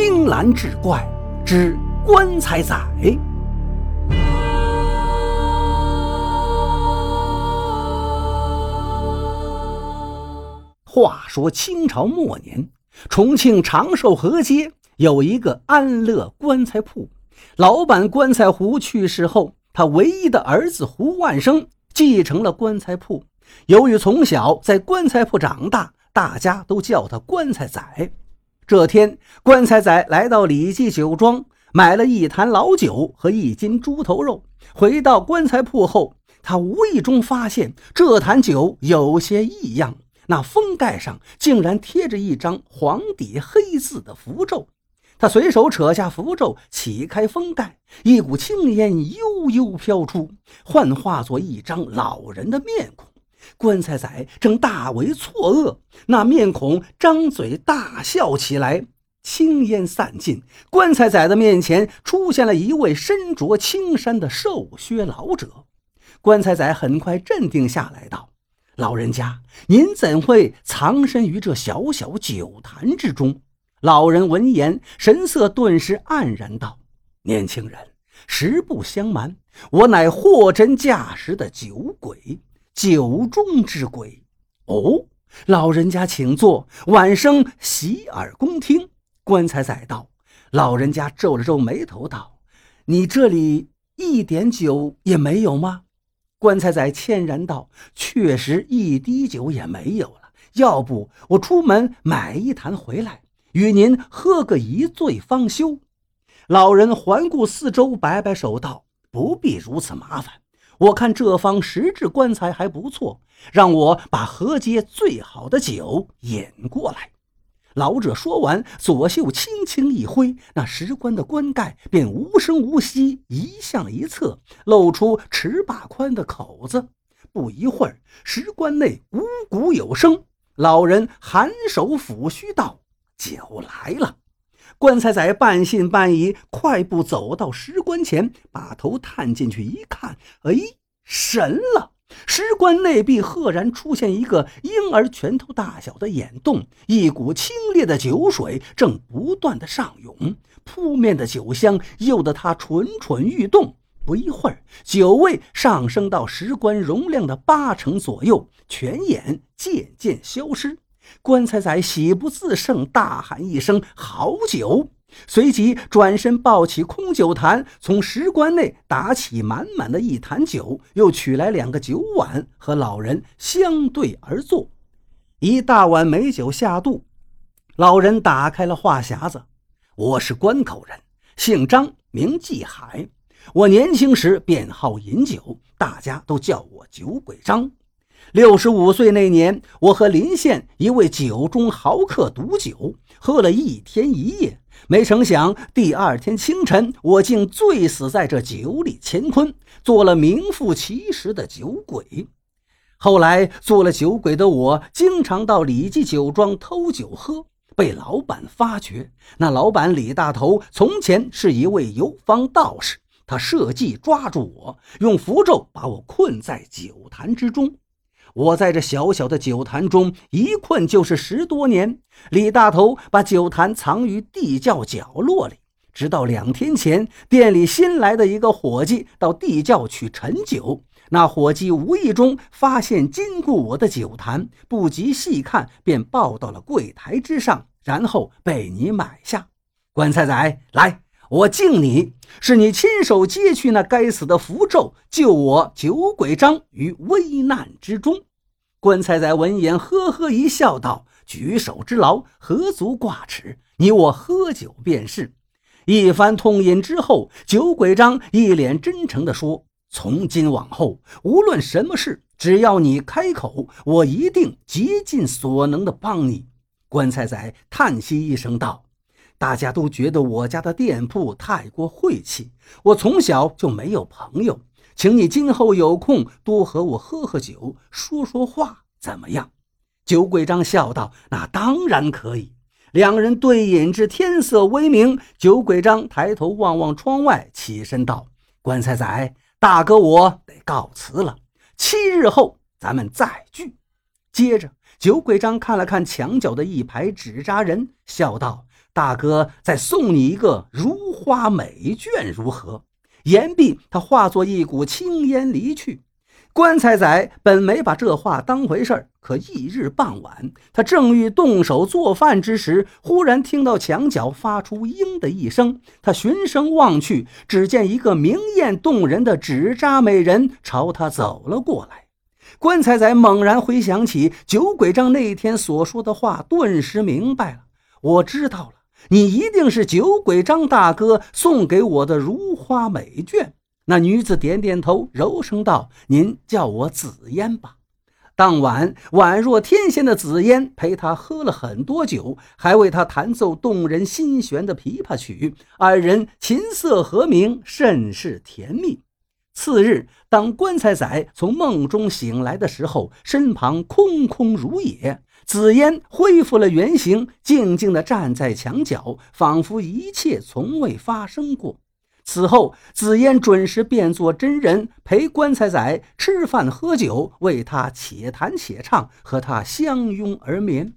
青蓝志怪之棺材仔。话说清朝末年，重庆长寿河街有一个安乐棺材铺，老板棺材胡去世后，他唯一的儿子胡万生继承了棺材铺。由于从小在棺材铺长大，大家都叫他棺材仔。这天，棺材仔来到李记酒庄，买了一坛老酒和一斤猪头肉。回到棺材铺后，他无意中发现这坛酒有些异样。那封盖上竟然贴着一张黄底黑字的符咒，他随手扯下符咒，启开封盖，一股青烟悠悠飘出，幻化作一张老人的面孔。棺材仔正大为错愕，那面孔张嘴大笑起来。青烟散尽，棺材仔的面前出现了一位身着青衫的瘦削老者。棺材仔很快镇定下来，道。老人家，您怎会藏身于这小小酒坛之中？老人闻言，神色顿时黯然道：“年轻人，实不相瞒，我乃货真价实的酒鬼，酒中之鬼。”哦，老人家请坐，晚生洗耳恭听。棺材仔道：“老人家皱了皱眉头道：‘你这里一点酒也没有吗？’”棺材仔歉然道：“确实一滴酒也没有了，要不我出门买一坛回来，与您喝个一醉方休。”老人环顾四周，摆摆手道：“不必如此麻烦，我看这方石质棺材还不错，让我把河街最好的酒引过来。”老者说完，左袖轻轻一挥，那石棺的棺盖便无声无息移向一侧，露出尺把宽的口子。不一会儿，石棺内汩汩有声。老人含手抚须道：“酒来了。”棺材仔半信半疑，快步走到石棺前，把头探进去一看，哎，神了！石棺内壁赫然出现一个婴儿拳头大小的眼洞，一股清冽的酒水正不断的上涌，扑面的酒香诱得他蠢蠢欲动。不一会儿，酒味上升到石棺容量的八成左右，泉眼渐渐消失。棺材仔喜不自胜，大喊一声：“好酒！”随即转身抱起空酒坛，从石棺内打起满满的一坛酒，又取来两个酒碗，和老人相对而坐。一大碗美酒下肚，老人打开了话匣子：“我是关口人，姓张，名继海。我年轻时便好饮酒，大家都叫我酒鬼张。六十五岁那年，我和临县一位酒中豪客赌酒，喝了一天一夜。”没成想，第二天清晨，我竟醉死在这酒里乾坤，做了名副其实的酒鬼。后来做了酒鬼的我，经常到李记酒庄偷酒喝，被老板发觉。那老板李大头从前是一位游方道士，他设计抓住我，用符咒把我困在酒坛之中。我在这小小的酒坛中一困就是十多年。李大头把酒坛藏于地窖角落里，直到两天前，店里新来的一个伙计到地窖取陈酒，那伙计无意中发现禁锢我的酒坛，不及细看便抱到了柜台之上，然后被你买下。棺材仔，来，我敬你，是你亲手揭去那该死的符咒，救我酒鬼张于危难之中。棺材仔闻言，呵呵一笑，道：“举手之劳，何足挂齿？你我喝酒便是。”一番痛饮之后，酒鬼张一脸真诚地说：“从今往后，无论什么事，只要你开口，我一定竭尽所能的帮你。”棺材仔叹息一声，道：“大家都觉得我家的店铺太过晦气，我从小就没有朋友。”请你今后有空多和我喝喝酒，说说话，怎么样？酒鬼张笑道：“那当然可以。”两人对饮至天色微明，酒鬼张抬头望望窗外，起身道：“棺材仔，大哥我得告辞了，七日后咱们再聚。”接着，酒鬼张看了看墙角的一排纸扎人，笑道：“大哥，再送你一个如花美眷，如何？”言毕，他化作一股青烟离去。棺材仔本没把这话当回事儿，可翌日傍晚，他正欲动手做饭之时，忽然听到墙角发出“嘤”的一声。他循声望去，只见一个明艳动人的纸扎美人朝他走了过来。棺材仔猛然回想起酒鬼张那天所说的话，顿时明白了。我知道了，你一定是酒鬼张大哥送给我的如花美眷。那女子点点头，柔声道：“您叫我紫嫣吧。”当晚，宛若天仙的紫嫣陪他喝了很多酒，还为他弹奏动人心弦的琵琶曲，二人琴瑟和鸣，甚是甜蜜。次日，当棺材仔从梦中醒来的时候，身旁空空如也，紫嫣恢复了原形，静静地站在墙角，仿佛一切从未发生过。此后，紫嫣准时变作真人，陪棺材仔吃饭喝酒，为他且弹且唱，和他相拥而眠。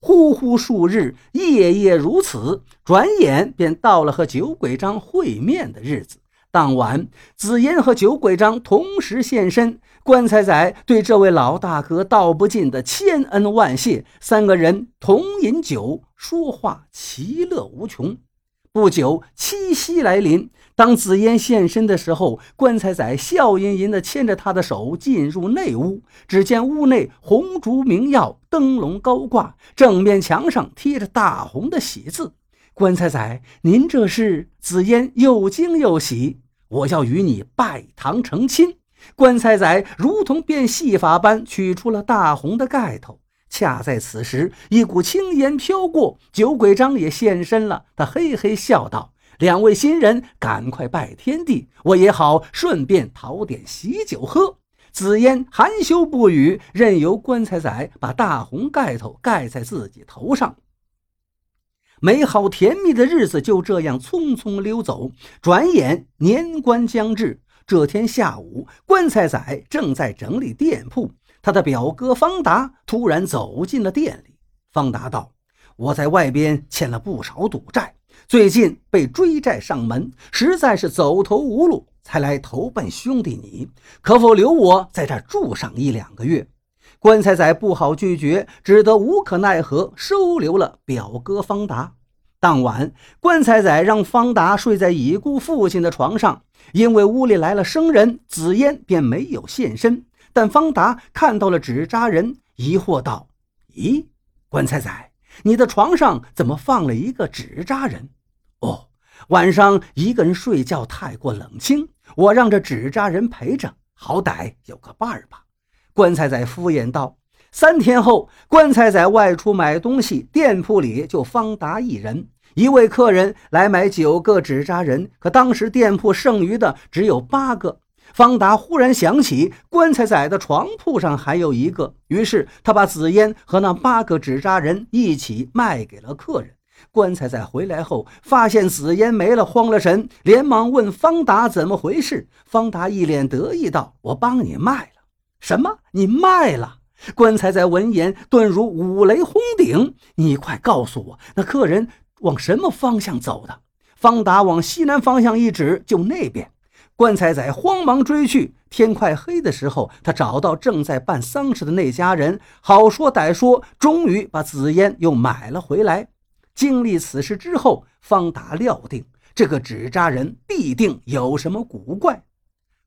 呼呼数日，夜夜如此，转眼便到了和酒鬼张会面的日子。当晚，紫嫣和酒鬼张同时现身，棺材仔对这位老大哥道不尽的千恩万谢。三个人同饮酒，说话其乐无穷。不久，七夕来临。当紫嫣现身的时候，棺材仔笑吟吟地牵着她的手进入内屋。只见屋内红烛明耀，灯笼高挂，正面墙上贴着大红的喜字。棺材仔，您这是？紫嫣又惊又喜。我要与你拜堂成亲。棺材仔如同变戏法般取出了大红的盖头。恰在此时，一股青烟飘过，酒鬼张也现身了。他嘿嘿笑道：“两位新人，赶快拜天地，我也好顺便讨点喜酒喝。”紫烟含羞不语，任由棺材仔把大红盖头盖在自己头上。美好甜蜜的日子就这样匆匆溜走。转眼年关将至，这天下午，棺材仔正在整理店铺。他的表哥方达突然走进了店里。方达道：“我在外边欠了不少赌债，最近被追债上门，实在是走投无路，才来投奔兄弟你。可否留我在这住上一两个月？”棺材仔不好拒绝，只得无可奈何收留了表哥方达。当晚，棺材仔让方达睡在已故父亲的床上，因为屋里来了生人，紫嫣便没有现身。但方达看到了纸扎人，疑惑道：“咦，棺材仔，你的床上怎么放了一个纸扎人？哦，晚上一个人睡觉太过冷清，我让这纸扎人陪着，好歹有个伴儿吧。”棺材仔敷衍道。三天后，棺材仔外出买东西，店铺里就方达一人。一位客人来买九个纸扎人，可当时店铺剩余的只有八个。方达忽然想起棺材仔的床铺上还有一个，于是他把紫嫣和那八个纸扎人一起卖给了客人。棺材仔回来后发现紫嫣没了，慌了神，连忙问方达怎么回事。方达一脸得意道：“我帮你卖。”“什么？你卖了？”棺材仔闻言顿如五雷轰顶：“你快告诉我，那客人往什么方向走的？”方达往西南方向一指：“就那边。”棺材仔慌忙追去，天快黑的时候，他找到正在办丧事的那家人，好说歹说，终于把紫嫣又买了回来。经历此事之后，方达料定这个纸扎人必定有什么古怪。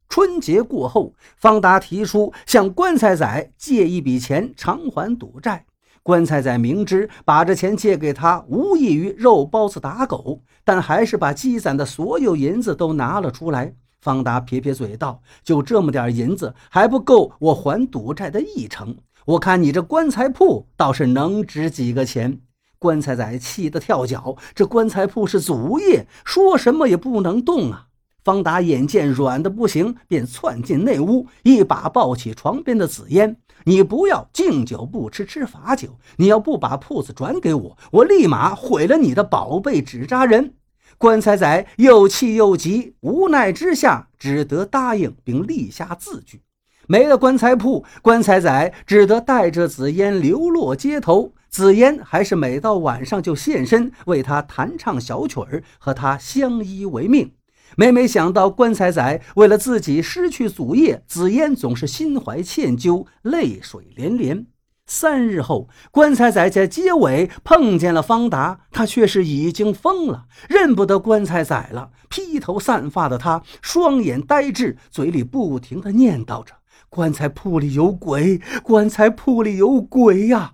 春节过后，方达提出向棺材仔借一笔钱偿还赌债。棺材仔明知把这钱借给他无异于肉包子打狗，但还是把积攒的所有银子都拿了出来。方达撇撇嘴道：“就这么点银子，还不够我还赌债的一成。我看你这棺材铺倒是能值几个钱。”棺材仔气得跳脚：“这棺材铺是祖业，说什么也不能动啊！”方达眼见软的不行，便窜进内屋，一把抱起床边的紫嫣：“你不要敬酒不吃吃罚酒，你要不把铺子转给我，我立马毁了你的宝贝纸扎人。”棺材仔又气又急，无奈之下只得答应并立下字据。没了棺材铺，棺材仔只得带着紫嫣流落街头。紫嫣还是每到晚上就现身，为他弹唱小曲儿，和他相依为命。每每想到棺材仔为了自己失去祖业，紫嫣总是心怀歉疚，泪水连连。三日后，棺材仔在街尾碰见了方达，他却是已经疯了，认不得棺材仔了。披头散发的他，双眼呆滞，嘴里不停地念叨着：“棺材铺里有鬼，棺材铺里有鬼呀！”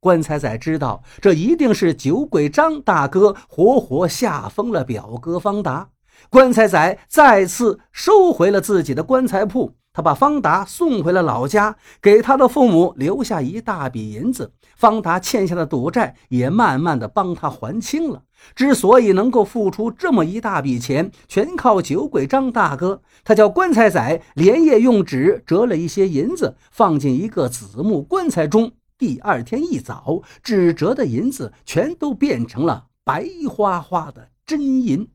棺材仔知道，这一定是酒鬼张大哥活活吓疯了表哥方达。棺材仔再次收回了自己的棺材铺。他把方达送回了老家，给他的父母留下一大笔银子。方达欠下的赌债也慢慢的帮他还清了。之所以能够付出这么一大笔钱，全靠酒鬼张大哥。他叫棺材仔连夜用纸折了一些银子，放进一个紫木棺材中。第二天一早，纸折的银子全都变成了白花花的真银。